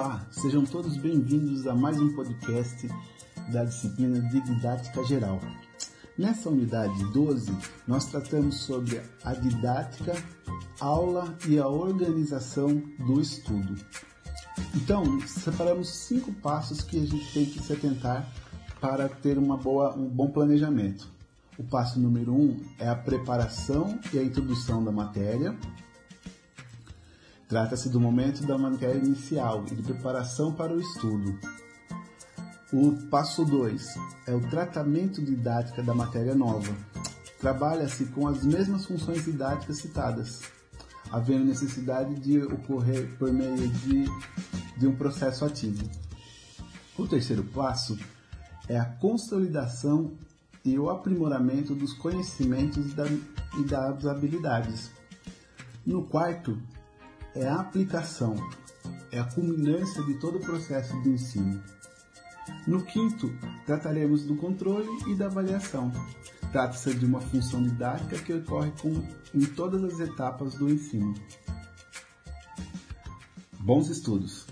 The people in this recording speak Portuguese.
Olá, sejam todos bem-vindos a mais um podcast da disciplina de Didática Geral. Nessa unidade 12, nós tratamos sobre a didática, aula e a organização do estudo. Então, separamos cinco passos que a gente tem que se atentar para ter uma boa, um bom planejamento. O passo número um é a preparação e a introdução da matéria. Trata-se do momento da matéria inicial e de preparação para o estudo. O passo 2 é o tratamento didática da matéria nova. Trabalha-se com as mesmas funções didáticas citadas, havendo necessidade de ocorrer por meio de, de um processo ativo. O terceiro passo é a consolidação e o aprimoramento dos conhecimentos e das habilidades. No quarto, é a aplicação, é a culminância de todo o processo de ensino. No quinto, trataremos do controle e da avaliação. Trata-se de uma função didática que ocorre com, em todas as etapas do ensino. Bons estudos!